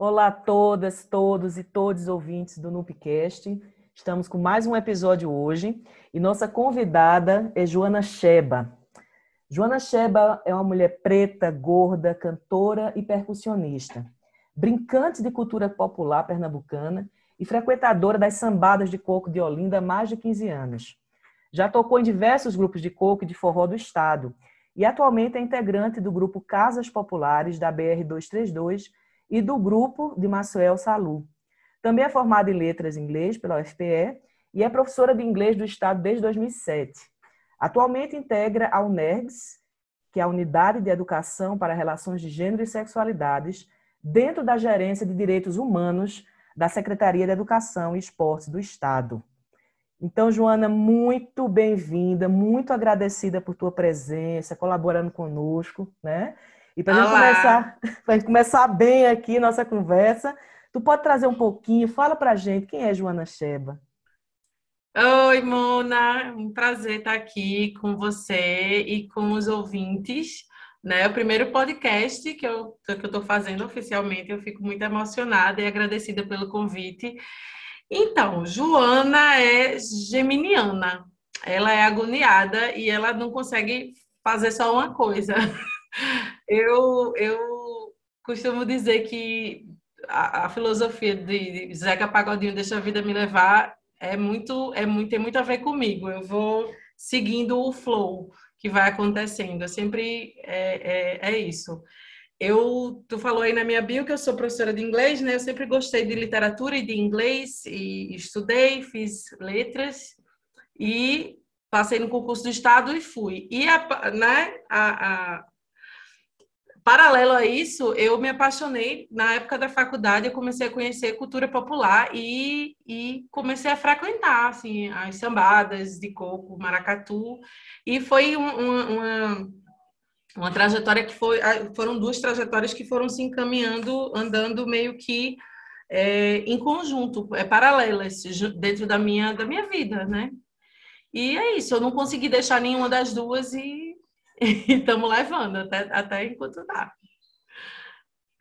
Olá a todas, todos e todos ouvintes do Nupcast. Estamos com mais um episódio hoje e nossa convidada é Joana Sheba. Joana Sheba é uma mulher preta, gorda, cantora e percussionista, brincante de cultura popular pernambucana e frequentadora das sambadas de coco de Olinda há mais de 15 anos. Já tocou em diversos grupos de coco e de forró do estado e atualmente é integrante do grupo Casas Populares da BR 232 e do grupo de Maciel Salu. Também é formada em letras em inglês pela UFPE e é professora de inglês do Estado desde 2007. Atualmente integra a UNERGS, que é a Unidade de Educação para Relações de Gênero e Sexualidades, dentro da Gerência de Direitos Humanos da Secretaria de Educação e Esportes do Estado. Então, Joana, muito bem-vinda, muito agradecida por tua presença, colaborando conosco, né? E para a gente começar, gente começar bem aqui nossa conversa, tu pode trazer um pouquinho, fala para a gente quem é Joana Sheba. Oi, Mona, um prazer estar aqui com você e com os ouvintes. Né? O primeiro podcast que eu que estou fazendo oficialmente, eu fico muito emocionada e agradecida pelo convite. Então, Joana é geminiana. Ela é agoniada e ela não consegue fazer só uma coisa. Eu, eu costumo dizer que a, a filosofia de, Zeca Pagodinho Deixa a Vida Me Levar é muito, é muito, tem muito a ver comigo. Eu vou seguindo o flow que vai acontecendo. Eu sempre é, é, é isso. Eu, tu falou aí na minha bio que eu sou professora de inglês, né? Eu sempre gostei de literatura e de inglês e estudei, fiz letras e passei no concurso do estado e fui. E a, né, a, a, paralelo a isso, eu me apaixonei na época da faculdade, eu comecei a conhecer cultura popular e, e comecei a frequentar assim as sambadas de coco, maracatu. E foi uma, uma trajetória que foi foram duas trajetórias que foram se encaminhando andando meio que é, em conjunto é paralelas dentro da minha da minha vida né? E é isso eu não consegui deixar nenhuma das duas e estamos levando até até enquanto dá.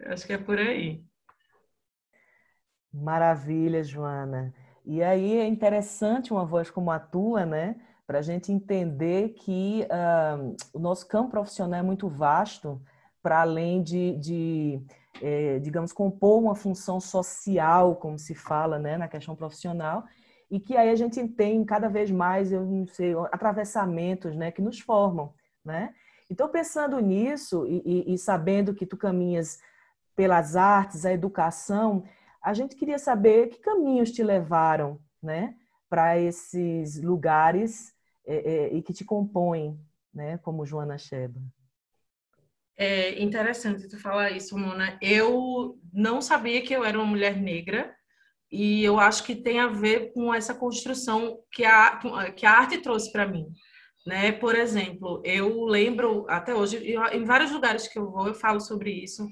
Acho que é por aí. Maravilha Joana. E aí é interessante uma voz como a tua né? Para a gente entender que uh, o nosso campo profissional é muito vasto, para além de, de é, digamos, compor uma função social, como se fala né, na questão profissional, e que aí a gente tem cada vez mais, eu não sei, atravessamentos né, que nos formam. Né? Então, pensando nisso e, e, sabendo que tu caminhas pelas artes, a educação, a gente queria saber que caminhos te levaram né, para esses lugares é, é, e que te compõem, né, como Joana Sheba. É interessante tu falar isso, Mona. Eu não sabia que eu era uma mulher negra e eu acho que tem a ver com essa construção que a, que a arte trouxe para mim. Né? Por exemplo, eu lembro até hoje, em vários lugares que eu vou, eu falo sobre isso,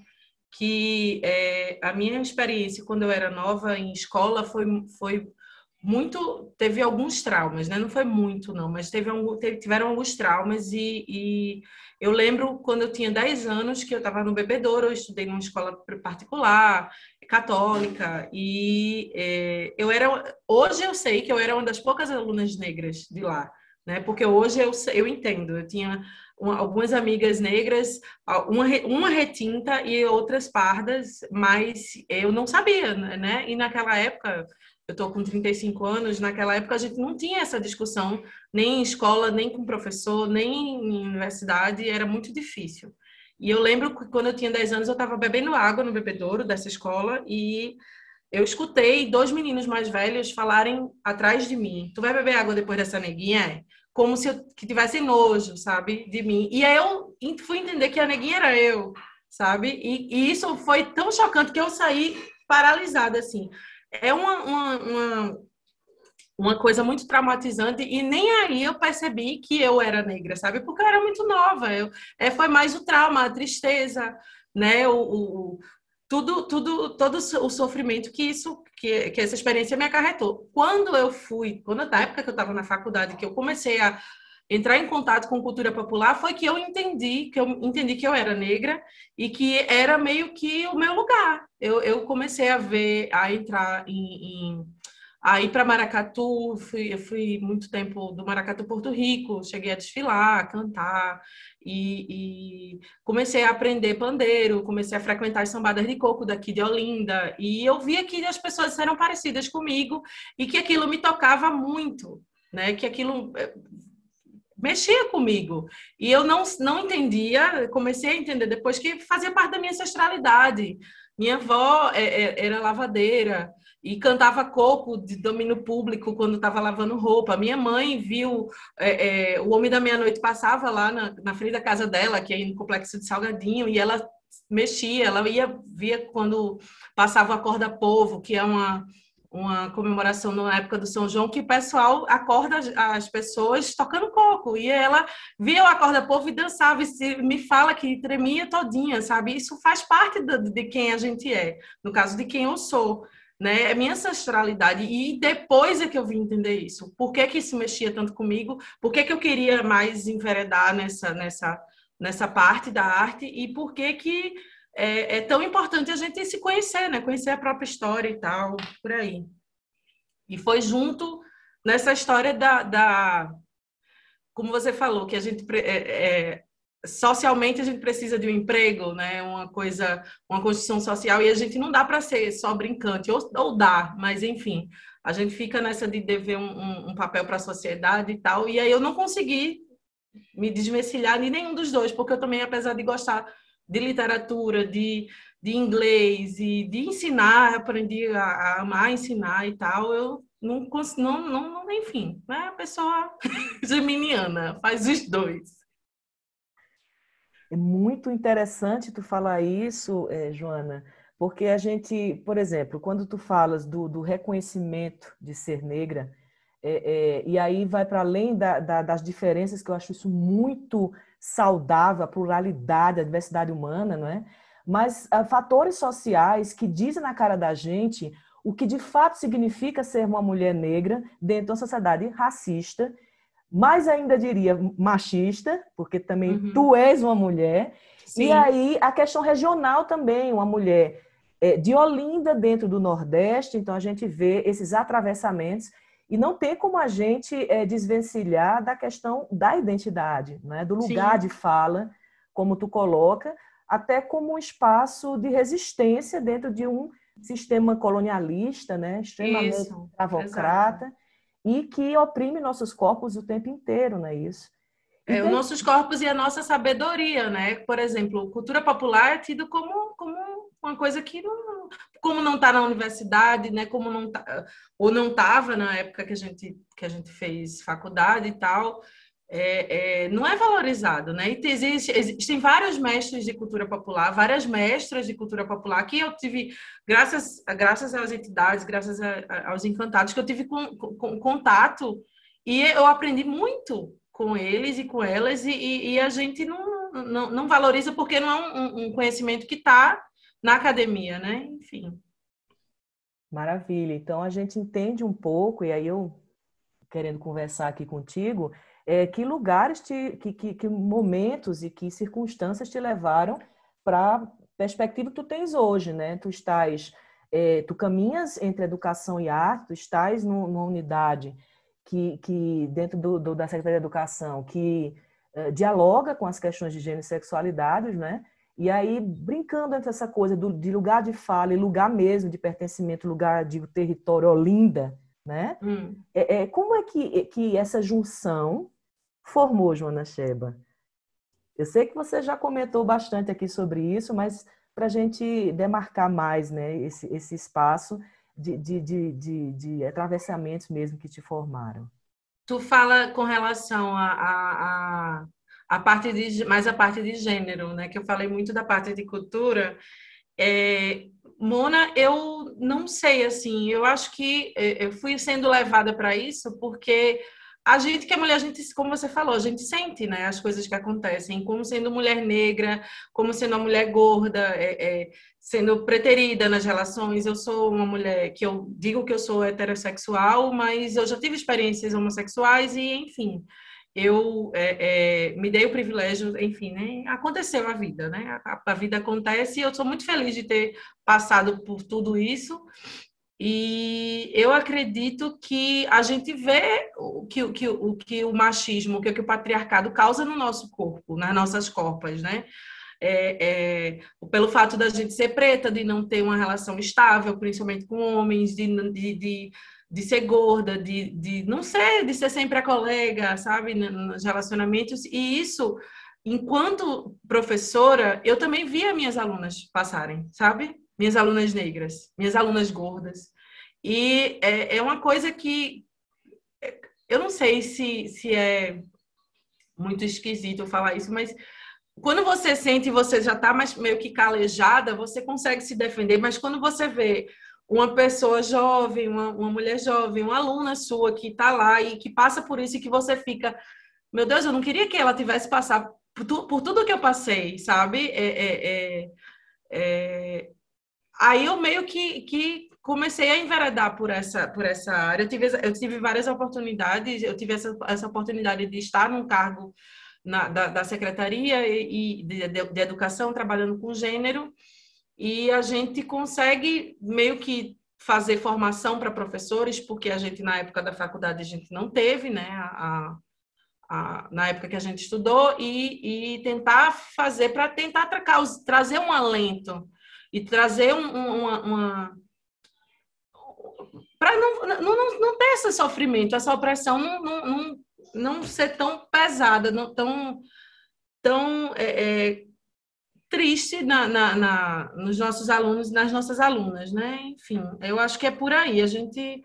que é, a minha experiência quando eu era nova em escola foi, foi muito teve alguns traumas, né? Não foi muito não, mas teve, teve tiveram alguns traumas e, e, eu lembro quando eu tinha 10 anos que eu estava no bebedouro, eu estudei numa escola particular, católica e é, eu era hoje eu sei que eu era uma das poucas alunas negras de lá, né? Porque hoje eu eu entendo, eu tinha uma, algumas amigas negras, uma, uma retinta e outras pardas, mas eu não sabia, né? E naquela época eu estou com 35 anos, naquela época a gente não tinha essa discussão, nem em escola, nem com professor, nem em universidade, era muito difícil. E eu lembro que quando eu tinha 10 anos, eu estava bebendo água no bebedouro dessa escola e eu escutei dois meninos mais velhos falarem atrás de mim: Tu vai beber água depois dessa neguinha? Como se eu que tivesse nojo, sabe, de mim. E aí eu fui entender que a neguinha era eu, sabe? E, e isso foi tão chocante que eu saí paralisada assim é uma, uma, uma, uma, coisa muito traumatizante e nem aí eu percebi que eu era negra, sabe? Porque eu era muito nova. Eu, é, foi mais o trauma, a tristeza, né? O, o, tudo, tudo, todo o sofrimento que isso, que, que essa experiência me acarretou. Quando eu fui, quando na época que eu estava na faculdade, que eu comecei a entrar em contato com cultura popular foi que eu entendi que eu entendi que eu era negra e que era meio que o meu lugar. Eu, eu comecei a ver, a entrar em, em a ir para Maracatu, fui, eu fui muito tempo do Maracatu Porto Rico, cheguei a desfilar, a cantar, e, e, comecei a aprender pandeiro, comecei a frequentar as sambadas de coco daqui de Olinda, e eu via que as pessoas eram parecidas comigo e que aquilo me tocava muito, né? Que aquilo eh, mexia comigo. E eu não, não entendia, comecei a entender depois que fazia parte da minha ancestralidade. Minha avó é, é, era lavadeira, e cantava coco de domínio público quando estava lavando roupa. Minha mãe viu é, é, o Homem da Meia-Noite passava lá na, na, frente da casa dela, que é no complexo de Salgadinho, e ela mexia, ela ia via quando passava o Acorda Povo, que é uma uma comemoração na época do São João que o pessoal acorda as pessoas tocando coco e ela via o acorda povo e dançava e me fala que tremia todinha, sabe? Isso faz parte de quem a gente é, no caso de quem eu sou né? É minha ancestralidade. E depois é que eu vim entender isso. Por que, que isso mexia tanto comigo? Por que, que eu queria mais enveredar nessa, nessa, nessa parte da arte? E por que, que é, é tão importante a gente se conhecer, né? Conhecer a própria história e tal, por aí. E foi junto nessa história da, da como você falou, que a gente é, é, socialmente a gente precisa de um emprego, né? Uma coisa, uma construção social e a gente não dá para ser só brincante ou, ou dá, mas enfim, a gente fica nessa de dever um, um, um papel para a sociedade e tal. E aí eu não consegui me desvencilhar de nenhum dos dois, porque eu também, apesar de gostar de literatura, de, de inglês e de ensinar, aprendi a, a amar ensinar e tal, eu não, não, não enfim, né? A pessoa geminiana faz os dois. É muito interessante tu falar isso, é, Joana, porque a gente, por exemplo, quando tu falas do, do reconhecimento de ser negra, é, é, e aí vai para além da, da, das diferenças, que eu acho isso muito saudável, a pluralidade, a diversidade humana, não é? Mas ah, fatores sociais que dizem na cara da gente o que de fato significa ser uma mulher negra dentro de uma sociedade racista mais ainda diria machista, porque também uhum. tu és uma mulher. Sim. E aí a questão regional também, uma mulher é, de Olinda dentro do Nordeste, então a gente vê esses atravessamentos e não tem como a gente é, desvencilhar da questão da identidade, né? do lugar Sim. de fala, como tu coloca, até como um espaço de resistência dentro de um sistema colonialista, né? extremamente escravocrata e que oprime nossos corpos o tempo inteiro, não é isso? É, os nossos corpos e a nossa sabedoria, né? Por exemplo, cultura popular é tido como, como uma coisa que não, como não está na universidade, né? Como não tá, ou não estava na época que a gente que a gente fez faculdade e tal é, é, não é valorizado, né? E existe, existem vários mestres de cultura popular, várias mestras de cultura popular que eu tive, graças, graças às entidades, graças a, aos encantados, que eu tive com, com, contato e eu aprendi muito com eles e com elas e, e, e a gente não, não, não, valoriza porque não é um, um conhecimento que está na academia, né? Enfim. Maravilha. Então a gente entende um pouco, e aí eu querendo conversar aqui contigo, é, que lugares, te, que, que, que, momentos e que circunstâncias te levaram para a perspectiva que tu tens hoje, né? Tu estás, é, tu caminhas entre educação e arte, tu estás no, numa unidade que, que dentro do, do, da Secretaria de Educação que é, dialoga com as questões de gênero e sexualidade, né? E aí, brincando entre essa coisa do, de lugar de fala e lugar mesmo de pertencimento, lugar de território Olinda, né? Hum. É, é, como é que, que essa junção formou Joana Sheba? Eu sei que você já comentou bastante aqui sobre isso, mas para a gente demarcar mais né, esse, esse espaço de, de, de, de, de atravessamentos mesmo que te formaram. Tu fala com relação a, a, a, a, parte de mais a parte de gênero, né? Que eu falei muito da parte de cultura. É, Mona, eu não sei assim. Eu acho que é, eu fui sendo levada para isso porque a gente que é mulher, a gente, como você falou, a gente sente né, as coisas que acontecem, como sendo mulher negra, como sendo uma mulher gorda, é, é, sendo preterida nas relações. Eu sou uma mulher que eu digo que eu sou heterossexual, mas eu já tive experiências homossexuais e, enfim. eu é, é, me dei o privilégio, enfim, né? Aconteceu a vida, né? A, a, vida acontece e eu sou muito feliz de ter passado por tudo isso. E eu acredito que a gente vê o que, o que, o, que o machismo, o que, o patriarcado causa no nosso corpo, nas nossas corpas, né? É, é, pelo fato da gente ser preta, de não ter uma relação estável, principalmente com homens, de, de, de, de ser gorda, de, de não ser, de ser sempre a colega, sabe, nos relacionamentos. E isso, enquanto professora, eu também via minhas alunas passarem, sabe? Minhas alunas negras, minhas alunas gordas. E é, é uma coisa que eu não sei se, se é muito esquisito falar isso, mas quando você sente você já está mais meio que calejada, você consegue se defender, mas quando você vê uma pessoa jovem, uma, uma mulher jovem, uma aluna sua que está lá e que passa por isso e que você fica, meu Deus, eu não queria que ela tivesse passado por, tu, por tudo que eu passei, sabe? É, é, é, é Aí eu meio que, que comecei a enveredar por essa, por essa área. Eu tive, eu tive várias oportunidades, eu tive essa, essa oportunidade de estar num cargo na, da, da secretaria e, e de, de, de educação, trabalhando com gênero, e a gente consegue meio que fazer formação para professores, porque a gente, na época da faculdade, a gente não teve, né, a, a, na época que a gente estudou, e, e tentar fazer para tentar tra trazer um alento e trazer um, uma, uma para não, não, não, ter esse sofrimento, essa opressão não, não, não, não ser tão pesada, não tão, tão é, é, triste na, na, na, nos nossos alunos, nas nossas alunas, né? Enfim, eu acho que é por aí. A gente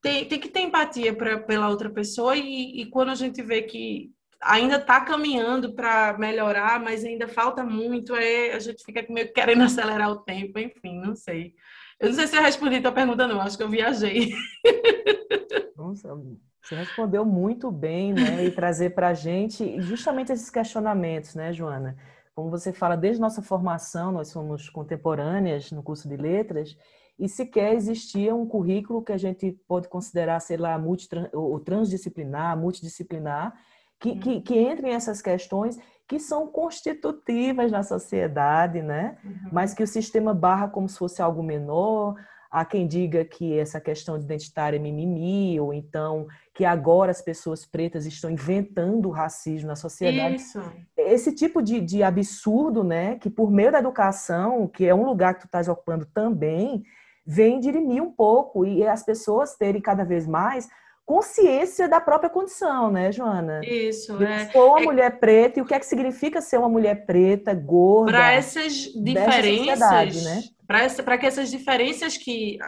tem, tem que ter empatia pra, pela outra pessoa e, e quando a gente vê que ainda está caminhando para melhorar, mas ainda falta muito, é, a gente fica meio querendo acelerar o tempo, enfim, não sei. Eu não sei se eu respondi a tua pergunta, não, acho que eu viajei. Nossa, você respondeu muito bem, né? E trazer para a gente justamente esses questionamentos, né, Joana? Como você fala, desde nossa formação, nós somos contemporâneas no curso de letras, e sequer existia um currículo que a gente pode considerar, sei lá, multi, ou transdisciplinar, multidisciplinar, que, que, que entrem essas questões que são constitutivas na sociedade, né? Uhum. Mas que o sistema barra como se fosse algo menor. Há quem diga que essa questão identitária é mimimi, ou então que agora as pessoas pretas estão inventando o racismo na sociedade. Isso. Esse tipo de, de absurdo, né? Que por meio da educação, que é um lugar que tu estás ocupando também, vem dirimir um pouco e as pessoas terem cada vez mais consciência da própria condição, né, Joana? Isso, Eu é. Sou uma é... mulher preta e o que é que significa ser uma mulher preta, gorda? Para essas diferenças, né? Para que essas diferenças que,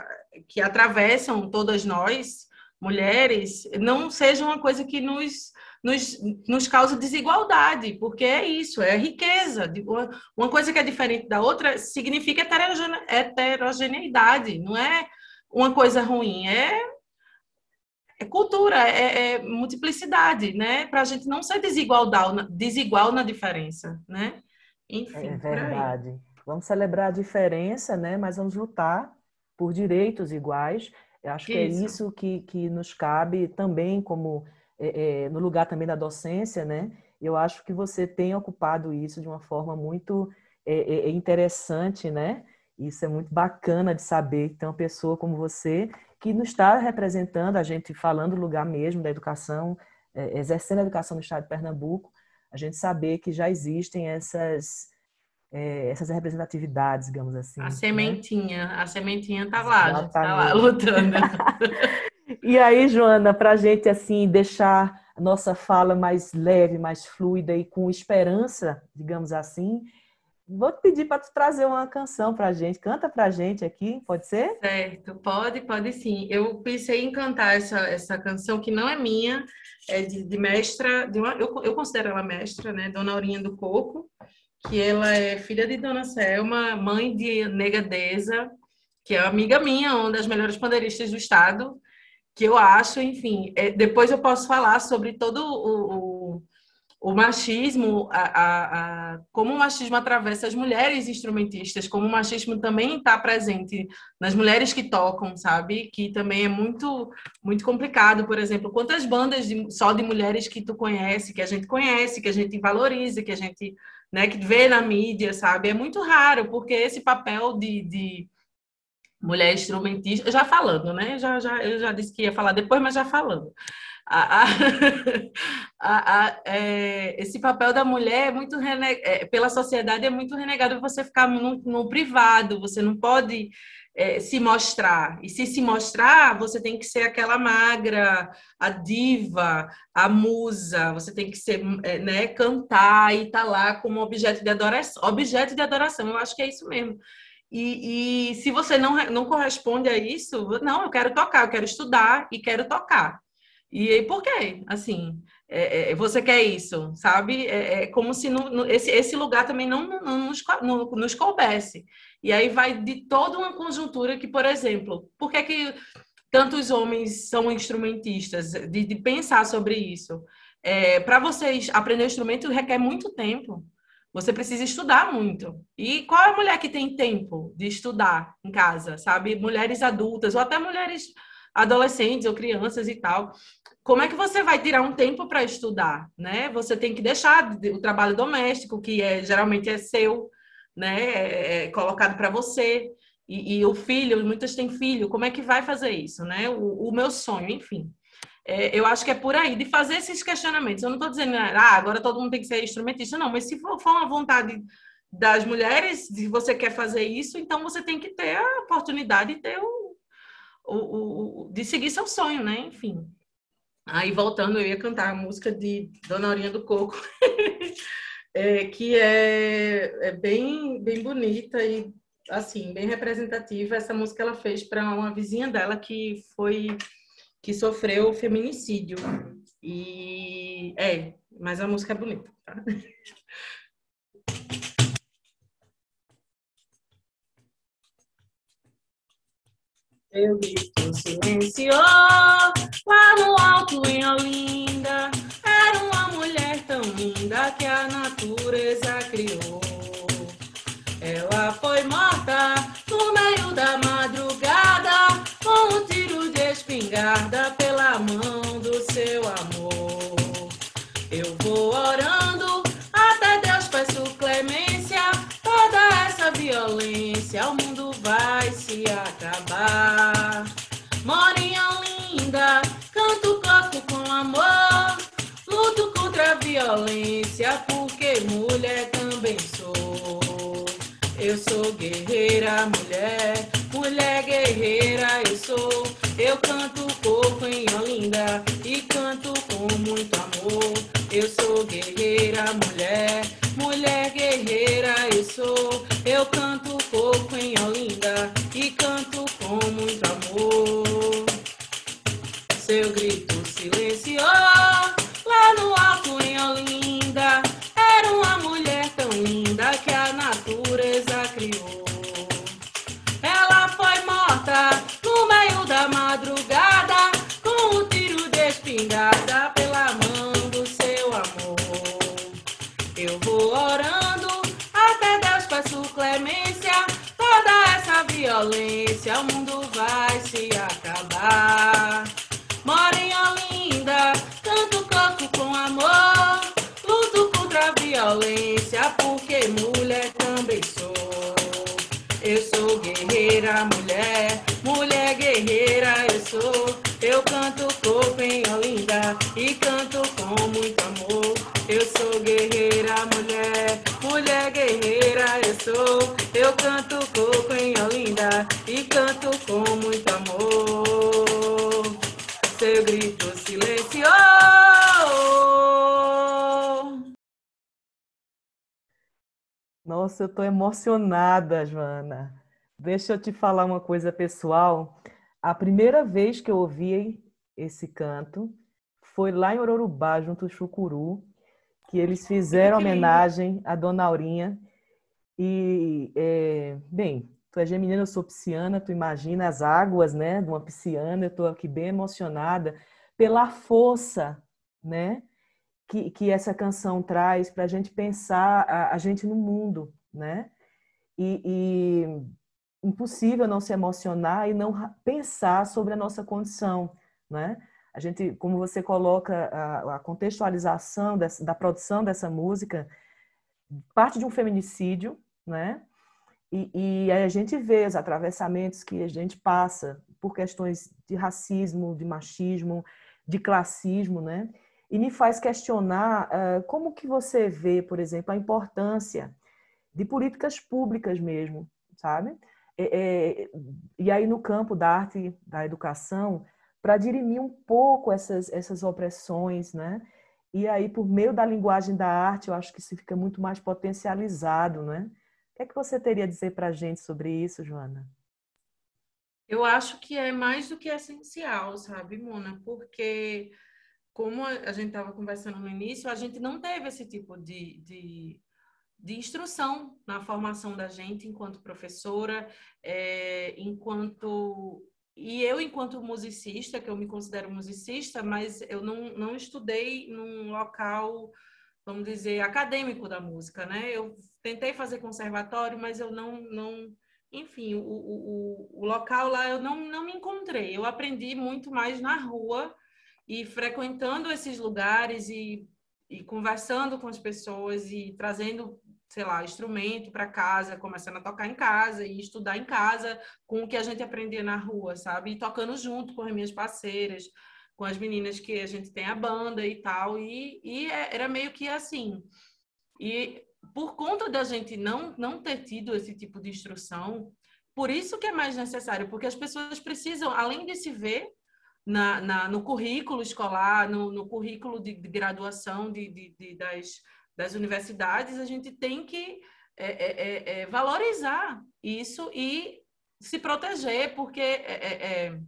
que atravessam todas nós, mulheres, não sejam uma coisa que nos, nos, nos causa desigualdade, porque é isso, é riqueza. Uma coisa que é diferente da outra significa heterogeneidade, não é uma coisa ruim, é é cultura, é, é multiplicidade, né? Para a gente não ser desigualdade, desigual na diferença, né? Enfim, é verdade. Vamos celebrar a diferença, né? Mas vamos lutar por direitos iguais. Eu acho que é isso. é isso que, que nos cabe também, como é, é, no lugar também da docência, né? Eu acho que você tem ocupado isso de uma forma muito é, é, é interessante, né? Isso é muito bacana de saber que tem uma pessoa como você que nos está representando, a gente falando do lugar mesmo da educação, é, exercendo a educação no estado de Pernambuco, a gente saber que já existem essas, é, essas representatividades, digamos assim. A né? sementinha, a sementinha está lá, está lá lutando. e aí, Joana, para a gente assim deixar a nossa fala mais leve, mais fluida e com esperança, digamos assim, Vou te pedir para tu trazer uma canção para a gente. Canta para a gente aqui, pode ser? Certo, pode, pode sim. Eu pensei em cantar essa, essa canção que não é minha, é de, de mestra, de uma, eu, eu considero ela mestra, né? Dona Aurinha do Coco, que ela é filha de Dona Selma, mãe de Negadeza, que é amiga minha, uma das melhores pandeiristas do estado, que eu acho, enfim, é, depois eu posso falar sobre todo o, o o machismo, a, a, a, como o machismo atravessa as mulheres instrumentistas, como o machismo também está presente nas mulheres que tocam, sabe? Que também é muito muito complicado, por exemplo, quantas bandas de, só de mulheres que tu conhece, que a gente conhece, que a gente valoriza, que a gente né, que vê na mídia, sabe? É muito raro, porque esse papel de, de mulher instrumentista, já falando, né? Já, já, eu já disse que ia falar depois, mas já falando a, a, a, é, esse papel da mulher é muito é, pela sociedade é muito renegado você ficar no, no privado, você não pode é, se mostrar. E se se mostrar, você tem que ser aquela magra, a diva, a musa, você tem que ser, é, né, cantar e estar tá lá como objeto de adoração. Objeto de adoração, eu acho que é isso mesmo. E, e se você não, não corresponde a isso, não, eu quero tocar, eu quero estudar e quero tocar. E aí, por quê? Assim, é, é, você quer isso, sabe? É, é como se esse, esse lugar também não, não, nos, nos coubesse. E aí vai de toda uma conjuntura que, por exemplo, por que, que tantos homens são instrumentistas? De, de pensar sobre isso. É, Para vocês aprender instrumento requer muito tempo. Você precisa estudar muito. E qual é a mulher que tem tempo de estudar em casa, sabe? Mulheres adultas ou até mulheres adolescentes ou crianças e tal como é que você vai tirar um tempo para estudar, né? Você tem que deixar o trabalho doméstico, que é, geralmente é seu, né? É, é colocado para você. E, e, o filho, muitas têm filho, como é que vai fazer isso, né? O, o meu sonho, enfim. É, eu acho que é por aí, de fazer esses questionamentos. Eu não estou dizendo, ah, agora todo mundo tem que ser instrumentista, não, mas se for, for uma vontade das mulheres, se você quer fazer isso, então você tem que ter a oportunidade de ter o, o, o de seguir seu sonho, né? Enfim. Aí, voltando, eu ia cantar a música de Dona Aurinha do Coco, é, que é, é, bem, bem bonita e, assim, bem representativa. Essa música ela fez para uma vizinha dela que foi que sofreu feminicídio. E é, mas a música é bonita. Tá? Eu grito silenciou lá no alto em Olinda. Era uma mulher tão linda que a natureza criou. Ela foi morta no meio da madrugada com um tiro de espingarda guerreira, mulher, mulher guerreira eu sou. Eu canto coco em Olinda e canto com muito amor. Eu sou guerreira, mulher, mulher guerreira eu sou. Eu canto coco em Olinda e canto com muito amor. Seu grito silenciou lá no alto em Olinda. Violência, o mundo vai se acabar. Morinha linda, canto coco com amor. Luto contra a violência, porque mulher também sou. Eu sou guerreira, mulher, mulher guerreira eu sou. Eu canto coco em Olinda e canto com muito amor. Eu sou guerreira, mulher, canto com muito amor. Seu grito silenciou. Nossa, eu tô emocionada, Joana. Deixa eu te falar uma coisa pessoal. A primeira vez que eu ouvi esse canto foi lá em Ororubá, junto ao Chucuru, que eles fizeram homenagem à Dona Aurinha. E, é, bem, tu é geminina, eu sou pisciana, tu imagina as águas, né, de uma pisciana, eu estou aqui bem emocionada pela força, né, que, que essa canção traz para a gente pensar a, a, gente no mundo, né? E, e, impossível não se emocionar e não pensar sobre a nossa condição, né? A gente, como você coloca a, a contextualização dessa, da produção dessa música, parte de um feminicídio, né? E, e a gente vê os atravessamentos que a gente passa por questões de racismo, de machismo, de classismo, né? E me faz questionar uh, como que você vê, por exemplo, a importância de políticas públicas mesmo, sabe? É, é, e aí no campo da arte, da educação, para dirimir um pouco essas, essas opressões, né? E aí, por meio da linguagem da arte, eu acho que isso fica muito mais potencializado, né? O que é que você teria a dizer para a gente sobre isso, Joana? Eu acho que é mais do que essencial, sabe, Mona? Porque, como a gente estava conversando no início, a gente não teve esse tipo de, de, de instrução na formação da gente enquanto professora, é, enquanto e eu, enquanto musicista, que eu me considero musicista, mas eu não, não estudei num local, vamos dizer, acadêmico da música, né? Eu tentei fazer conservatório, mas eu não, não enfim, o, o, o local lá eu não, não me encontrei. Eu aprendi muito mais na rua e frequentando esses lugares e, e conversando com as pessoas e trazendo sei lá, instrumento para casa, começando a tocar em casa e estudar em casa com o que a gente aprendia na rua, sabe? E tocando junto com as minhas parceiras, com as meninas que a gente tem a banda e tal. E, e é, era meio que assim. E por conta da gente não, não ter tido esse tipo de instrução, por isso que é mais necessário, porque as pessoas precisam, além de se ver na, na no currículo escolar, no, no currículo de, de graduação de, de, de das das universidades, a gente tem que é, é, é, é valorizar isso e se proteger, porque é,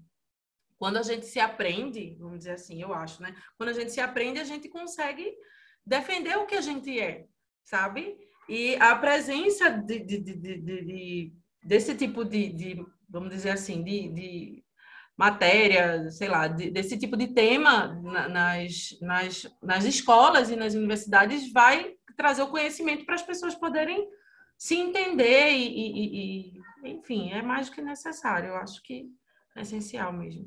quando a gente se aprende, vamos dizer assim, eu acho, né? Quando a gente se aprende, a gente consegue defender o que a gente é, sabe? E a presença de, de, de, de desse tipo de, vamos dizer assim, de, matéria, sei lá, desse tipo de tema nas, nas, nas escolas e nas universidades vai trazer o conhecimento para as pessoas poderem se entender e, e, e, enfim, é mais do que necessário. Eu acho que é essencial mesmo.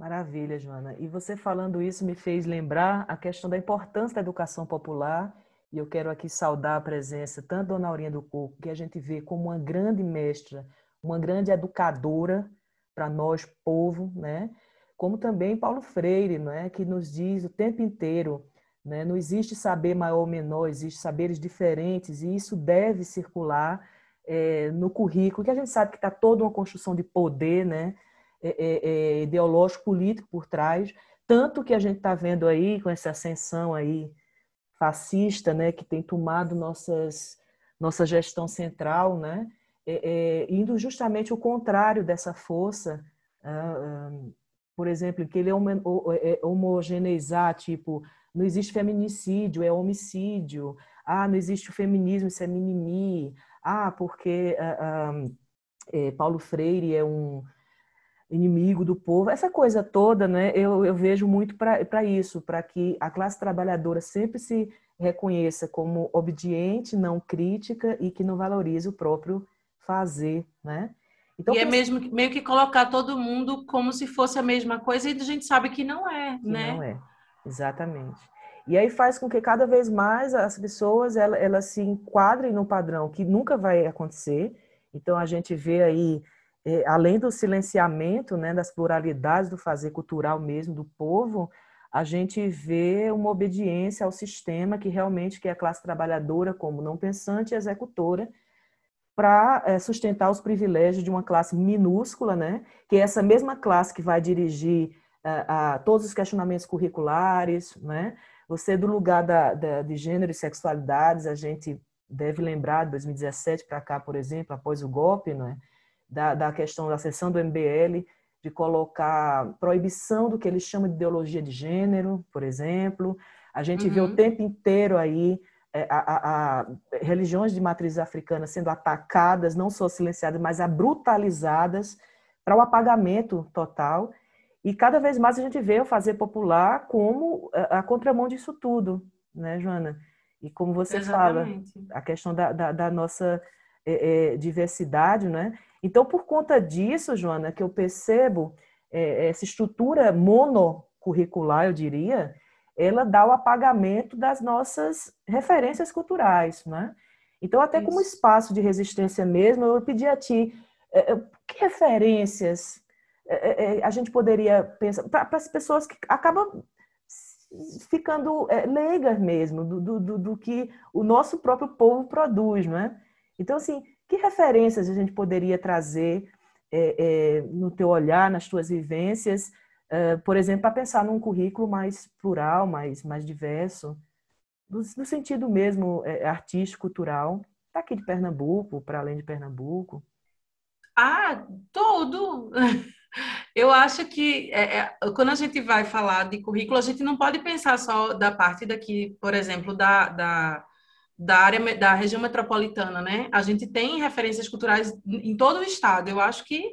Maravilha, Joana. E você falando isso me fez lembrar a questão da importância da educação popular. E eu quero aqui saudar a presença tanto da Dona Aurinha do Coco, que a gente vê como uma grande mestra, uma grande educadora para nós, povo, né? Como também Paulo Freire, né? que nos diz o tempo inteiro, né? não existe saber maior ou menor, existem saberes diferentes e isso deve circular é, no currículo, que a gente sabe que está toda uma construção de poder, né? É, é, é, ideológico, político por trás, tanto que a gente está vendo aí com essa ascensão aí fascista, né, que tem tomado nossas nossa gestão central, né? é, é, indo justamente o contrário dessa força, uh, por exemplo, que ele é, é homogeneizar, tipo, não existe feminicídio, é homicídio, ah, não existe o feminismo, isso é mimimi, ah, porque uh, Paulo Freire é um inimigo do povo, essa coisa toda, né, eu, eu vejo muito para isso, para que a classe trabalhadora sempre se reconheça como obediente, não crítica e que não valorize o próprio fazer, né? Então, e é mesmo meio que colocar todo mundo como se fosse a mesma coisa e a gente sabe que não é, que né? Não é, exatamente. E aí faz com que cada vez mais as pessoas elas, elas se enquadrem no padrão que nunca vai acontecer. Então a gente vê aí, é, além do silenciamento, né, das pluralidades do fazer cultural mesmo do povo, a gente vê uma obediência ao sistema que realmente que é a classe trabalhadora como não pensante e executora para é, sustentar os privilégios de uma classe minúscula, né? que é essa mesma classe que vai dirigir é, a todos os questionamentos curriculares. Né? Você, do lugar da, da, de gênero e sexualidades, a gente deve lembrar de 2017 para cá, por exemplo, após o golpe, né? Da, da questão da sessão do MBL, de colocar proibição do que eles chamam de ideologia de gênero, por exemplo. A gente uhum. vê o uhum. tempo inteiro aí é, a, a, a, religiões de matriz africana sendo atacadas, não só silenciadas, mas abrutalizadas para o apagamento total. E cada vez mais a gente vê o fazer popular como a, a contramão disso tudo, né, Joana? E como você Exatamente. fala, a questão da, da, da nossa é, é, diversidade, né? Então, por conta disso, Joana, que eu percebo é, essa estrutura monocurricular, eu diria, ela dá o apagamento das nossas referências culturais, né? Então, até Isso. como espaço de resistência mesmo, eu pedi a ti, é, é, que referências é, a gente poderia pensar, para as pessoas que acabam ficando leigas mesmo do, do, do, que o nosso próprio povo produz, não é? Então, assim, que referências a gente poderia trazer é, é, no teu olhar, nas tuas vivências, é, por exemplo, para pensar num currículo mais plural, mais, mais diverso, no, no sentido mesmo artístico, cultural, daqui de Pernambuco, para além de Pernambuco? Ah, tudo! Eu acho que é, é, quando a gente vai falar de currículo, a gente não pode pensar só da parte daqui, por exemplo, da, da da área da região metropolitana, né? A gente tem referências culturais em todo o estado. Eu acho que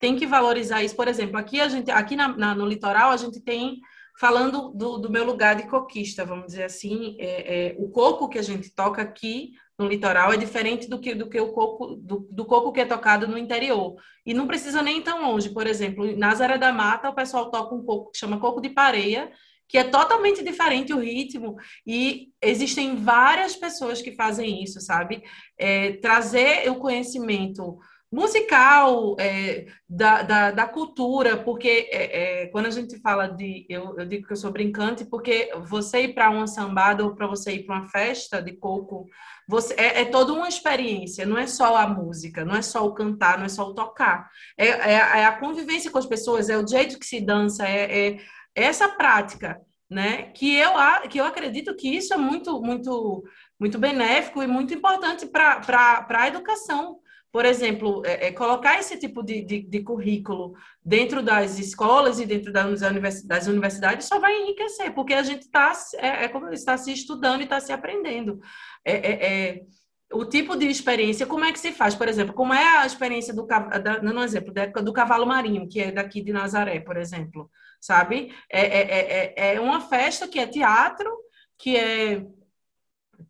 tem que valorizar isso. Por exemplo, aqui a gente, aqui na, na, no litoral a gente tem falando do, do, meu lugar de coquista, vamos dizer assim, é, é, o coco que a gente toca aqui no litoral é diferente do que, do que o coco do, do, coco que é tocado no interior. E não precisa nem tão longe. Por exemplo, em Nazaré da Mata, o pessoal toca um coco que chama coco de pareia, que é totalmente diferente o ritmo, e existem várias pessoas que fazem isso, sabe? É, trazer o conhecimento musical é, da, da, da, cultura, porque é, é, quando a gente fala de. Eu, eu, digo que eu sou brincante, porque você ir para uma sambada ou para você ir para uma festa de coco, você, é, é, toda uma experiência, não é só a música, não é só o cantar, não é só o tocar. É, é, é a convivência com as pessoas, é o jeito que se dança, é, é essa prática, né? Que eu, que eu acredito que isso é muito, muito, muito benéfico e muito importante para a educação. Por exemplo, é, é, colocar esse tipo de, de, de, currículo dentro das escolas e dentro das, das universidades só vai enriquecer, porque a gente está, é, é, como está se estudando e está se aprendendo. É, é, é, o tipo de experiência, como é que se faz? Por exemplo, como é a experiência do, da, não exemplo, do cavalo marinho, que é daqui de Nazaré, por exemplo sabe? É, é, é, é uma festa que é teatro, que é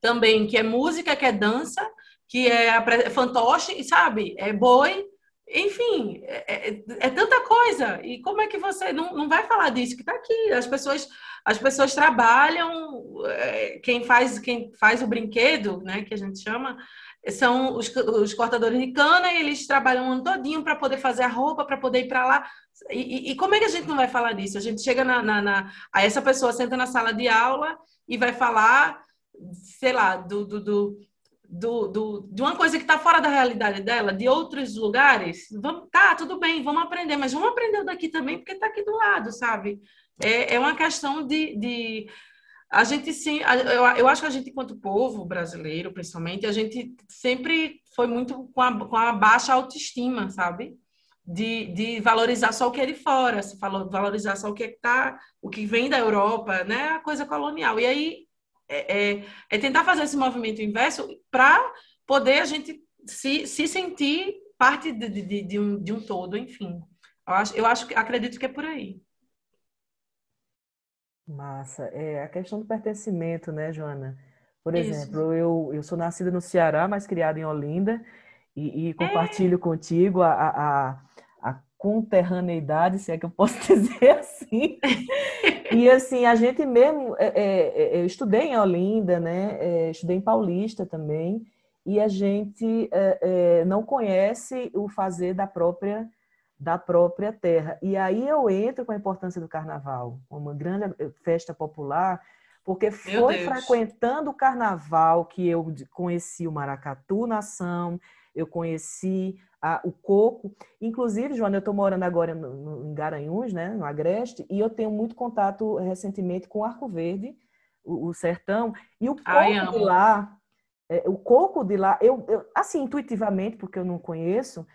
também que é música, que é dança, que é fantoche, sabe? É boi, enfim, é, é, é, tanta coisa. E como é que você não, não vai falar disso que está aqui? As pessoas as pessoas trabalham, é, quem faz quem faz o brinquedo, né, que a gente chama, são os, os cortadores de cana e eles trabalham um ano todinho para poder fazer a roupa, para poder ir para lá. E, e, como é que a gente não vai falar disso? A gente chega na, na, na, essa pessoa senta na sala de aula e vai falar, sei lá, do, do, do, do, do de uma coisa que está fora da realidade dela, de outros lugares. Vamos, tá, tudo bem, vamos aprender, mas vamos aprender daqui também, porque está aqui do lado, sabe? É, é uma questão de, de a gente sim, eu, eu acho que a gente, enquanto povo brasileiro, principalmente, a gente sempre foi muito com a, com a baixa autoestima, sabe? De, de valorizar só o que é de fora, se falou valorizar só o que é tá, o que vem da Europa, né? A coisa colonial. E aí é, é, é tentar fazer esse movimento inverso para poder a gente se, se sentir parte de, de, de, um, de um todo, enfim. Eu acho, eu acho, acredito que é por aí. Massa. É a questão do pertencimento, né, Joana? Por exemplo, eu, eu sou nascida no Ceará, mas criada em Olinda, e, e compartilho é. contigo a, a, a conterraneidade, se é que eu posso dizer assim. e assim, a gente mesmo, é, é, é, eu estudei em Olinda, né? É, estudei em Paulista também, e a gente é, não conhece o fazer da própria da própria terra. E aí eu entro com a importância do carnaval, uma grande festa popular, porque foi frequentando o carnaval que eu conheci o maracatu nação, eu conheci a, o coco. Inclusive, Joana, eu estou morando agora no, no, em Garanhuns, né, no Agreste, e eu tenho muito contato recentemente com o Arco Verde, o, o sertão, e o coco Ai, de lá, é, o coco de lá, eu, eu, assim, intuitivamente, porque eu não conheço,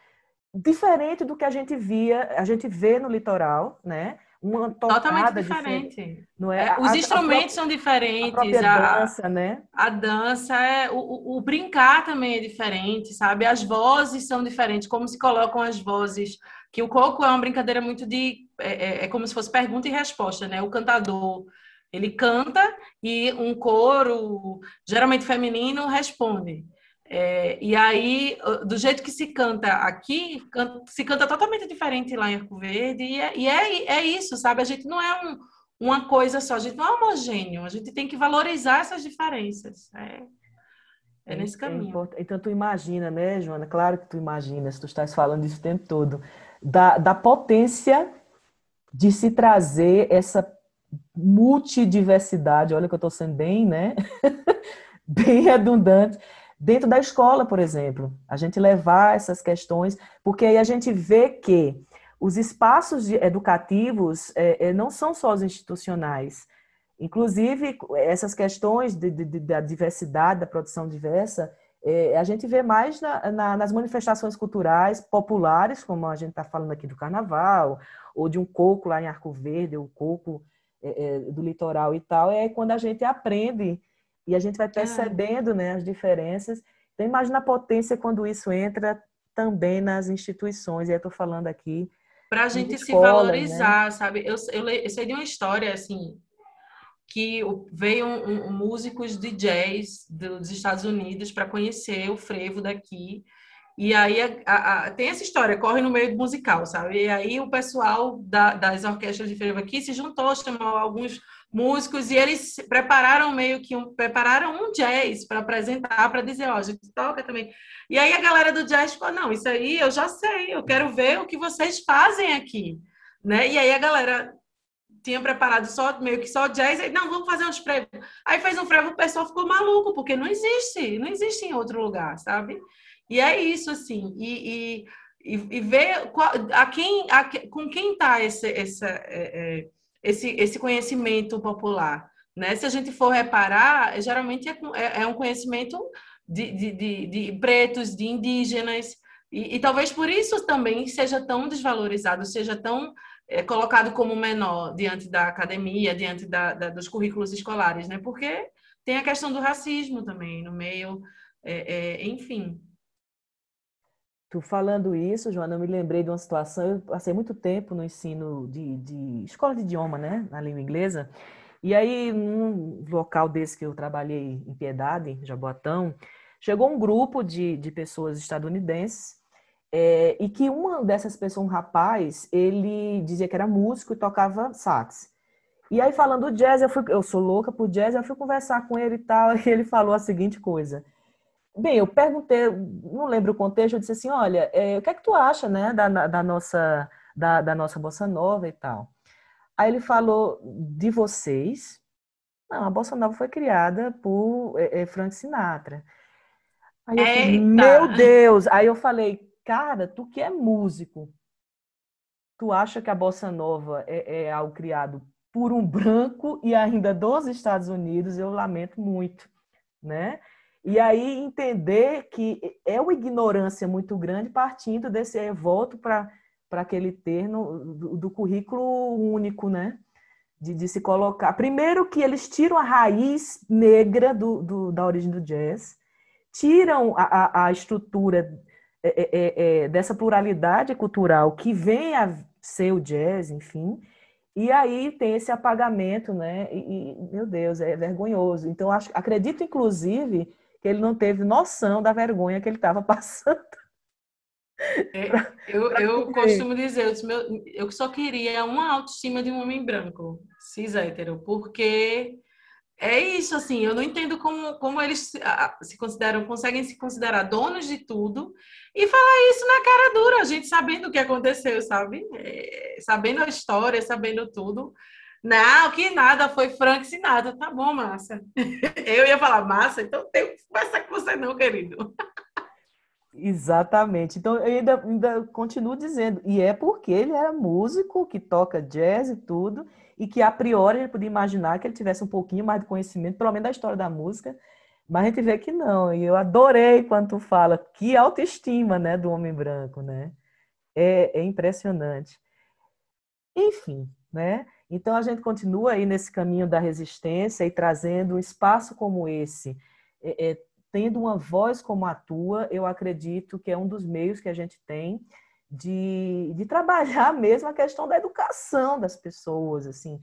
diferente do que a gente via, a gente vê no litoral, né? uma totalmente diferente. diferente. Não é? é os a, instrumentos a, são diferentes. A, dança, né? A dança é o, o, o, brincar também é diferente, sabe? As vozes são diferentes, como se colocam as vozes. Que o coco é uma brincadeira muito de é, é, é como se fosse pergunta e resposta, né? O cantador ele canta e um coro, geralmente feminino, responde. É, e aí, do jeito que se canta aqui, se canta totalmente diferente lá em Arco Verde, e é, e é, é isso, sabe? A gente não é um, uma coisa só, a gente não é homogêneo, a gente tem que valorizar essas diferenças. É, é nesse é caminho. então, tu imagina, né, Joana? Claro que tu imaginas, tu estás falando isso o tempo todo, da, da potência de se trazer essa multidiversidade, olha que eu estou sendo bem, né? bem redundante, dentro da escola, por exemplo. A gente levar essas questões, porque aí a gente vê que os espaços educativos é, é, não são só os institucionais. Inclusive, essas questões de, de, da diversidade, da produção diversa, é, a gente vê mais na, na, nas manifestações culturais populares, como a gente está falando aqui do carnaval, ou de um coco lá em Arco Verde, o coco é, é, do litoral e tal, é quando a gente aprende e a gente vai percebendo né, as diferenças. Então, imagina a potência quando isso entra também nas instituições, e eu estou falando aqui. Para a gente se valorizar, né? sabe? Eu, eu, eu, sei de uma história assim que veio um, um, músicos de jazz dos Estados Unidos para conhecer o frevo daqui e aí a, a, a, tem essa história, corre no meio do musical, sabe? E aí o pessoal da, das orquestras de frevo aqui se juntou, chamou alguns músicos e eles prepararam meio que um, prepararam um jazz para apresentar, para dizer, ó, oh, a gente toca também. E aí a galera do jazz falou, não, isso aí eu já sei, eu quero ver o que vocês fazem aqui, né? E aí a galera tinha preparado só meio que só jazz, e, não, vamos fazer uns frevos. Aí fez um frevo, o pessoal ficou maluco, porque não existe, não existe em outro lugar, sabe? E é isso, assim, e, e, e ver qual, a quem, a, com quem está esse, esse, é, é, esse, esse conhecimento popular. Né? Se a gente for reparar, geralmente é, é, é um conhecimento de, de, de, de, pretos, de indígenas, e, e, talvez por isso também seja tão desvalorizado, seja tão é, colocado como menor diante da academia, diante da, da, dos currículos escolares, né? Porque tem a questão do racismo também no meio, é, é, enfim. Tu falando isso, Joana, eu me lembrei de uma situação. Eu passei muito tempo no ensino de, de escola de idioma, né, na língua inglesa. E aí, num local desse que eu trabalhei em Piedade, Jaboatão, chegou um grupo de, de pessoas estadunidenses é, e que uma dessas pessoas, um rapaz, ele dizia que era músico e tocava sax. E aí, falando do jazz, eu, fui, eu sou louca por jazz, eu fui conversar com ele e tal, e ele falou a seguinte coisa. Bem, eu perguntei, não lembro o contexto, eu disse assim, olha, é, o que é que tu acha, né, da, da, nossa, da, da nossa bossa nova e tal? Aí ele falou de vocês. Não, a bossa nova foi criada por é, Frank Sinatra. Aí eu falei, meu Deus! Aí eu falei, cara, tu que é músico, tu acha que a bossa nova é, é algo criado por um branco e ainda dos Estados Unidos? Eu lamento muito, né? E aí entender que é uma ignorância muito grande partindo desse aí, volto para aquele termo do, do, currículo único, né? De, de, se colocar. Primeiro que eles tiram a raiz negra do, do da origem do jazz, tiram a, a, a estrutura é, é, é, é dessa pluralidade cultural que vem a ser o jazz, enfim, e aí tem esse apagamento, né? E, e meu Deus, é vergonhoso. Então, acho, acredito, inclusive, que ele não teve noção da vergonha que ele estava passando. É, eu, eu costumo dizer, eu, eu só queria uma autoestima de um homem branco, cis hétero, porque é isso, assim, eu não entendo como, como eles se consideram, conseguem se considerar donos de tudo e falar isso na cara dura, a gente sabendo o que aconteceu, sabe? É, sabendo a história, sabendo tudo. Não, que nada, foi Frank Sinatra. Tá bom, Márcia. Eu ia falar, Márcia, então tenho que conversar com você não, querido. Exatamente. Então, eu ainda, ainda continuo dizendo, e é porque ele era músico, que toca jazz e tudo, e que a priori ele podia imaginar que ele tivesse um pouquinho mais de conhecimento, pelo menos da história da música, mas a gente vê que não. E eu adorei quando tu fala que autoestima, né, do homem branco, né? É, é impressionante. Enfim, né? Então a gente continua aí nesse caminho da resistência e trazendo um espaço como esse, é, é, tendo uma voz como a tua, eu acredito que é um dos meios que a gente tem de, de trabalhar mesmo a questão da educação das pessoas, assim,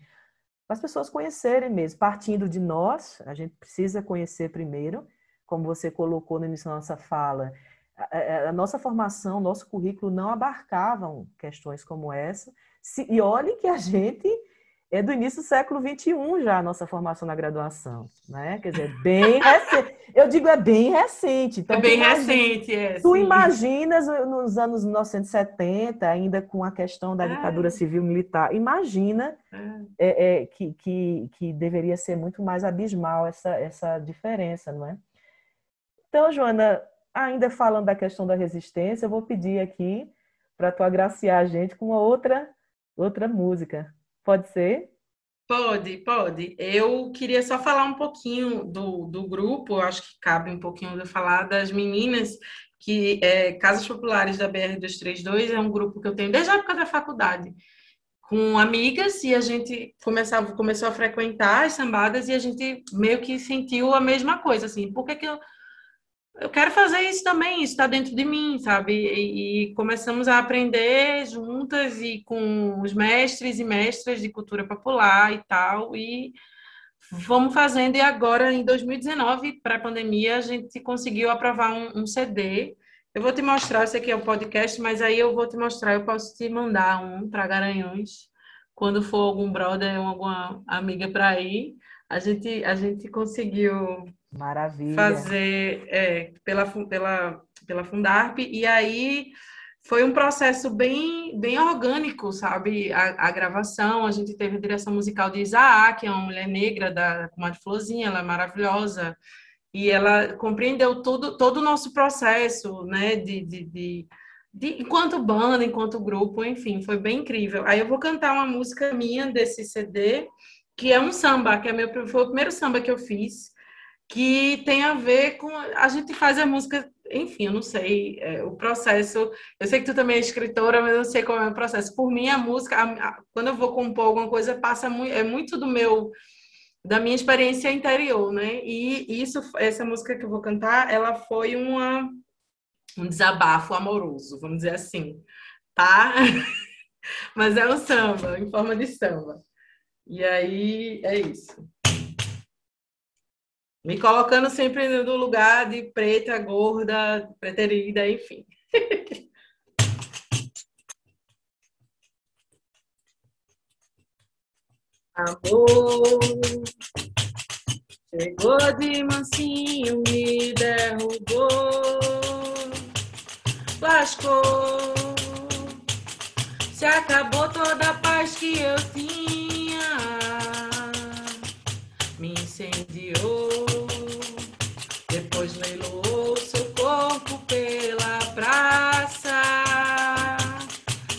para as pessoas conhecerem mesmo, partindo de nós, a gente precisa conhecer primeiro, como você colocou no início da nossa fala, a, a nossa formação, nosso currículo não abarcavam questões como essa, e olhe que a gente é do início do século XXI já a nossa formação na graduação, né? Quer dizer, bem recente. Eu digo é bem recente. Então, é bem recente, é. Tu sim. imaginas nos anos 1970, ainda com a questão da ditadura civil-militar, imagina é. É, é, que, que, que deveria ser muito mais abismal essa, essa diferença, não é? Então, Joana, ainda falando da questão da resistência, eu vou pedir aqui para tu agraciar a gente com uma outra, outra música. Pode ser? Pode, pode. Eu queria só falar um pouquinho do, do grupo, acho que cabe um pouquinho de falar das meninas, que é, Casas Populares da BR-232 é um grupo que eu tenho desde a época da faculdade, com amigas, e a gente começava, começou a frequentar as sambadas e a gente meio que sentiu a mesma coisa, assim, por que, que eu eu quero fazer isso também, isso está dentro de mim, sabe? E, e, começamos a aprender juntas e com os mestres e mestras de cultura popular e tal, e vamos fazendo. E agora, em 2019, pré-pandemia, a gente conseguiu aprovar um, um, CD. Eu vou te mostrar, esse aqui é o podcast, mas aí eu vou te mostrar, eu posso te mandar um para Garanhões, quando for algum brother ou alguma amiga para ir. A gente, a gente conseguiu Maravilha. fazer é, pela, pela, pela Fundarp, e aí foi um processo bem, bem orgânico, sabe? A, a, gravação, a gente teve a direção musical de Isaac, que é uma mulher negra da Comadre Florzinha, ela é maravilhosa, e ela compreendeu tudo, todo o nosso processo, né, de, de, de, de, enquanto banda, enquanto grupo, enfim, foi bem incrível. Aí eu vou cantar uma música minha desse CD, que é um samba, que é meu, foi o primeiro samba que eu fiz, que tem a ver com. A gente faz a música, enfim, eu não sei é, o processo. Eu sei que tu também é escritora, mas eu não sei como é o processo. Por mim, a música, a, a, quando eu vou compor alguma coisa, passa muito, é muito do meu da minha experiência interior, né? E isso, essa música que eu vou cantar, ela foi uma um desabafo amoroso, vamos dizer assim, tá? Mas é um samba, em forma de samba. E aí é isso. Me colocando sempre no lugar de preta, gorda, preterida, enfim. Amor, chegou de mansinho, me derrubou, lascou, se acabou toda a paz que eu tinha, me incendiou leiloou seu corpo pela praça.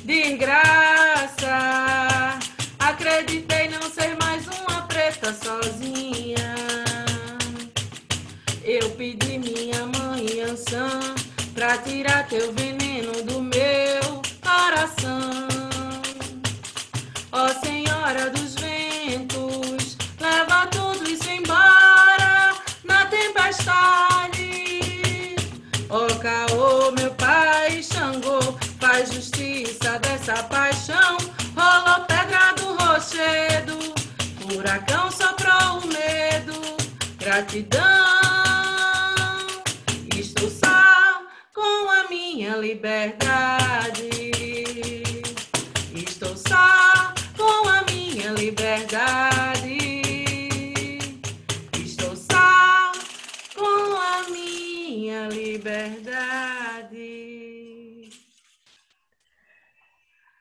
De graça, acreditei não ser mais uma preta sozinha. Eu pedi minha mãe Ansan pra tirar teu veneno do meu coração. Ó oh, Senhora dos Ventos, leva tudo isso embora na tempestade. Ó oh, Caô, meu pai, Xangô, faz justiça dessa paixão. Rolou pedra do rochedo, furacão soprou o medo, gratidão. Estou só com a minha liberdade.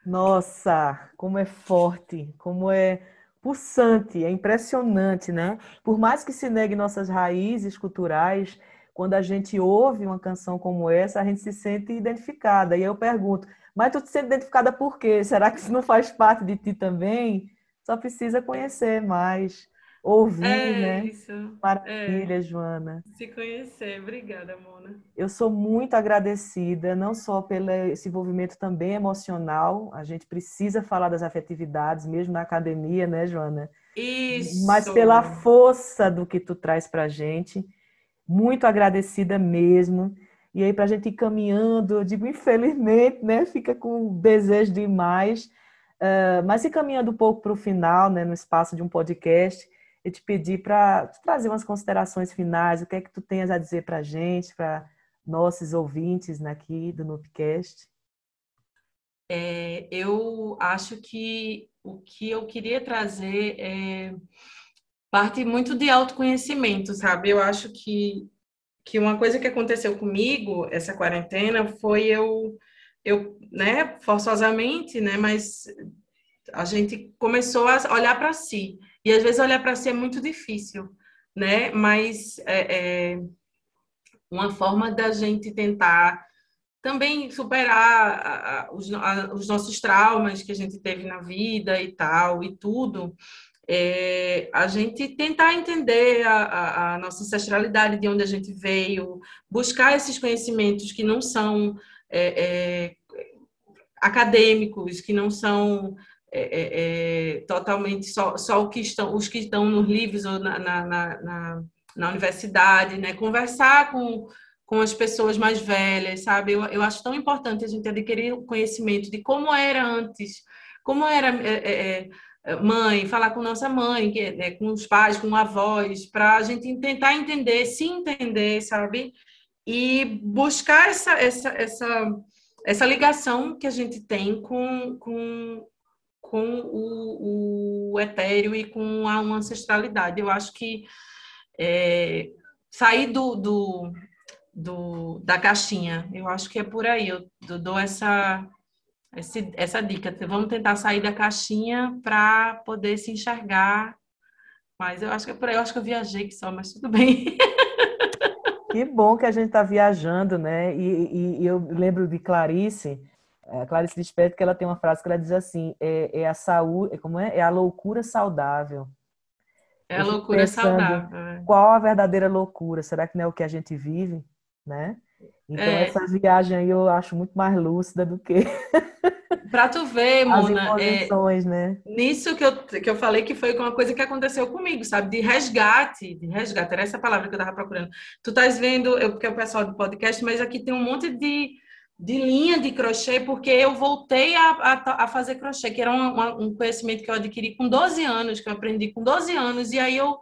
Nossa, como é forte, como é pulsante, é impressionante, né? Por mais que se negue nossas raízes culturais, quando a gente ouve uma canção como essa, a gente se sente identificada. E eu pergunto, mas tu te sente identificada por quê? Será que isso não faz parte de ti também? Só precisa conhecer mais. Ouvir, é né? Isso. Maravilha, é. Joana. Se conhecer. Obrigada, Mona. Eu sou muito agradecida, não só pelo esse envolvimento também emocional, a gente precisa falar das afetividades, mesmo na academia, né, Joana? Isso. Mas pela força do que tu traz pra gente. Muito agradecida mesmo. E aí, para a gente ir caminhando, eu digo, infelizmente, né? Fica com desejo de mais. Uh, mas e caminhando um pouco para o final, né, no espaço de um podcast, te pedi para trazer umas considerações finais, o que é que tu tens a dizer para a gente, para nossos ouvintes aqui do Nupcast? É, eu acho que o que eu queria trazer é parte muito de autoconhecimento, sabe? Eu acho que, que uma coisa que aconteceu comigo essa quarentena foi eu, eu né, forçosamente, né, mas a gente começou a olhar para si. E às vezes olhar para si é muito difícil, né? Mas é, é uma forma da gente tentar também superar a, a, os, a, os, nossos traumas que a gente teve na vida e tal, e tudo, é, a gente tentar entender a, nossa ancestralidade, de onde a gente veio, buscar esses conhecimentos que não são é, é, acadêmicos, que não são é, é, é, totalmente só, só o que estão, os que estão nos livros ou na, na, na, na universidade, né? conversar com com as pessoas mais velhas, sabe? Eu, eu acho tão importante a gente adquirir o conhecimento de como era antes, como era é, é, é mãe, falar com nossa mãe, que, né, com os pais, com avós, para a gente tentar entender, se entender, sabe? E buscar essa, essa, essa, essa ligação que a gente tem com, com, com o, o etéreo e com a ancestralidade. Eu acho que é, sair do, do do, da caixinha. Eu acho que é por aí. Eu dou essa, essa, essa dica. Vamos tentar sair da caixinha para poder se enxergar. Mas eu acho que é por aí. Eu acho que eu viajei que só, mas tudo bem. Que bom que a gente está viajando, né? E, e, e, eu lembro de Clarice, a Clarice Lispector, que ela tem uma frase que ela diz assim: é, é a saúde, é como é? É a loucura saudável. É a loucura saudável. É. Qual a verdadeira loucura? Será que não é o que a gente vive? né? Então, é. essa viagem aí eu acho muito mais lúcida do que. Para tu ver, Mona, é, né? nisso que eu, que eu falei que foi uma coisa que aconteceu comigo, sabe? De resgate, de resgate, era essa palavra que eu estava procurando. Tu estás vendo, eu, porque é o pessoal do podcast, mas aqui tem um monte de, de linha de crochê, porque eu voltei a, a, a fazer crochê, que era um, um conhecimento que eu adquiri com 12 anos, que eu aprendi com 12 anos, e aí eu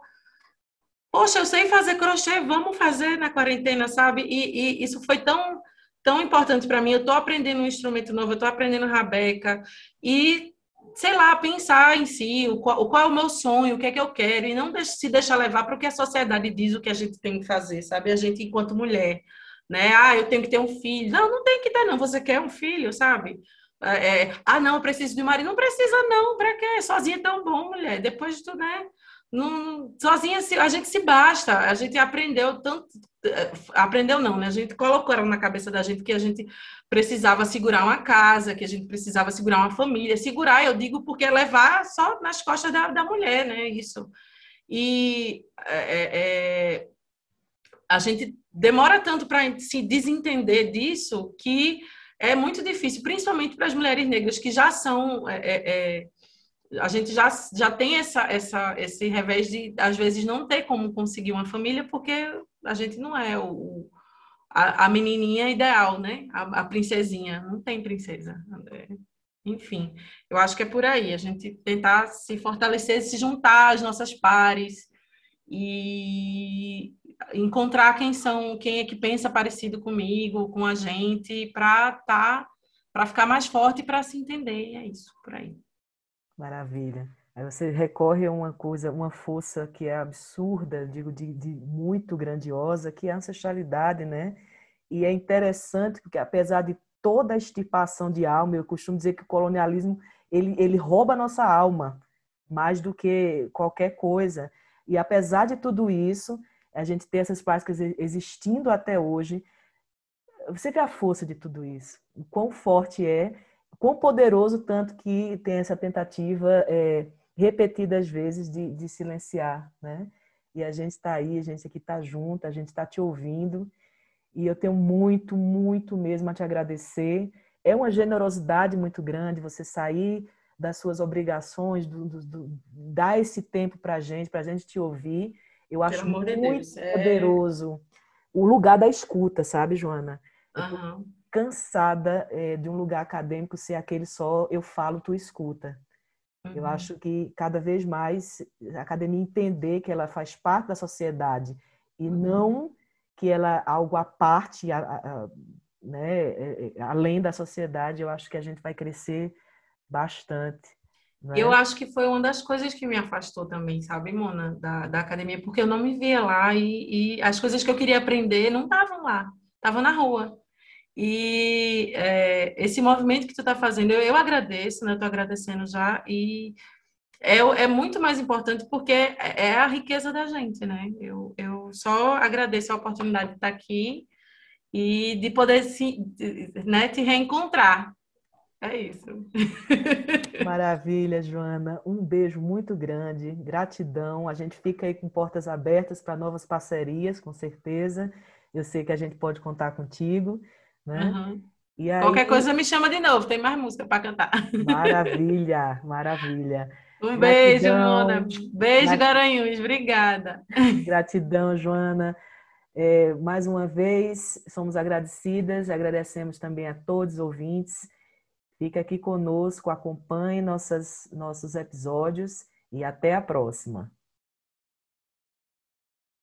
Poxa, eu sei fazer crochê, vamos fazer na quarentena, sabe? E, e isso foi tão, tão importante para mim. Eu estou aprendendo um instrumento novo, eu estou aprendendo rabeca e sei lá, pensar em si, o qual, qual, é o meu sonho, o que é que eu quero, e não se deixar levar para o que a sociedade diz o que a gente tem que fazer, sabe? A gente, enquanto mulher, né? Ah, eu tenho que ter um filho. Não, não tem que ter, não. Você quer um filho, sabe? É, é ah, não, eu preciso de um marido. Não precisa, não. Para quê? Sozinha é tão bom, mulher. Depois de tudo, né? Não, sozinha a gente se basta, a gente aprendeu tanto, eh, aprendeu não, né? A gente colocou na cabeça da gente que a gente precisava segurar uma casa, que a gente precisava segurar uma família. Segurar, eu digo, porque é levar só nas costas da, da mulher, né? Isso. E é, é, a gente demora tanto para se desentender disso que é muito difícil, principalmente para as mulheres negras que já são é, a gente já, já tem essa, essa, esse revés de, às vezes, não ter como conseguir uma família, porque a gente não é o, a, a menininha ideal, né? A, a, princesinha. Não tem princesa. Enfim, eu acho que é por aí. A gente tentar se fortalecer, se juntar às nossas pares e encontrar quem são, quem é que pensa parecido comigo, com a gente, para tá, para ficar mais forte e para se entender. É isso, por aí. Maravilha. Aí você recorre a uma coisa, uma força que é absurda, digo, de, de, muito grandiosa, que é a ancestralidade, né? E é interessante porque apesar de toda a estipação de alma, eu costumo dizer que o colonialismo ele, ele rouba a nossa alma mais do que qualquer coisa. E apesar de tudo isso, a gente ter essas práticas existindo até hoje, você vê a força de tudo isso, o quão forte é quão poderoso tanto que tem essa tentativa é, vezes de, de silenciar, né? E a gente está aí, a gente aqui está junto, a gente está te ouvindo. E eu tenho muito, muito mesmo a te agradecer. É uma generosidade muito grande você sair das suas obrigações, do, do, do dar esse tempo para a gente, para a gente te ouvir. Eu acho muito é poderoso é... o lugar da escuta, sabe, Joana? Uhum. cansada é, de um lugar acadêmico ser aquele só eu falo, tu escuta. Uhum. Eu acho que cada vez mais a academia entender que ela faz parte da sociedade e uhum. não que ela algo à parte, a, a, né, é, é, além da sociedade, eu acho que a gente vai crescer bastante. É? Eu acho que foi uma das coisas que me afastou também, sabe, Mona, da, da academia, porque eu não me via lá e, e as coisas que eu queria aprender não estavam lá, estavam na rua. E é, esse movimento que tu está fazendo, eu, eu agradeço, né? Estou agradecendo já e é, é muito mais importante porque é, é a riqueza da gente, né? Eu, eu só agradeço a oportunidade de estar aqui e de poder se, né, te reencontrar. É isso. Maravilha, Joana. Um beijo muito grande, gratidão. A gente fica aí com portas abertas para novas parcerias, com certeza. Eu sei que a gente pode contar contigo, né? Uhum. Aí... Qualquer coisa me chama de novo, tem mais música para cantar. Maravilha, maravilha. Um beijo, Mona. Beijo, Grat... Garanhuns. Obrigada. Gratidão, Joana. É, mais uma vez, somos agradecidas, agradecemos também a todos os ouvintes. Fica aqui conosco, acompanhe nossas, nossos episódios e até a próxima.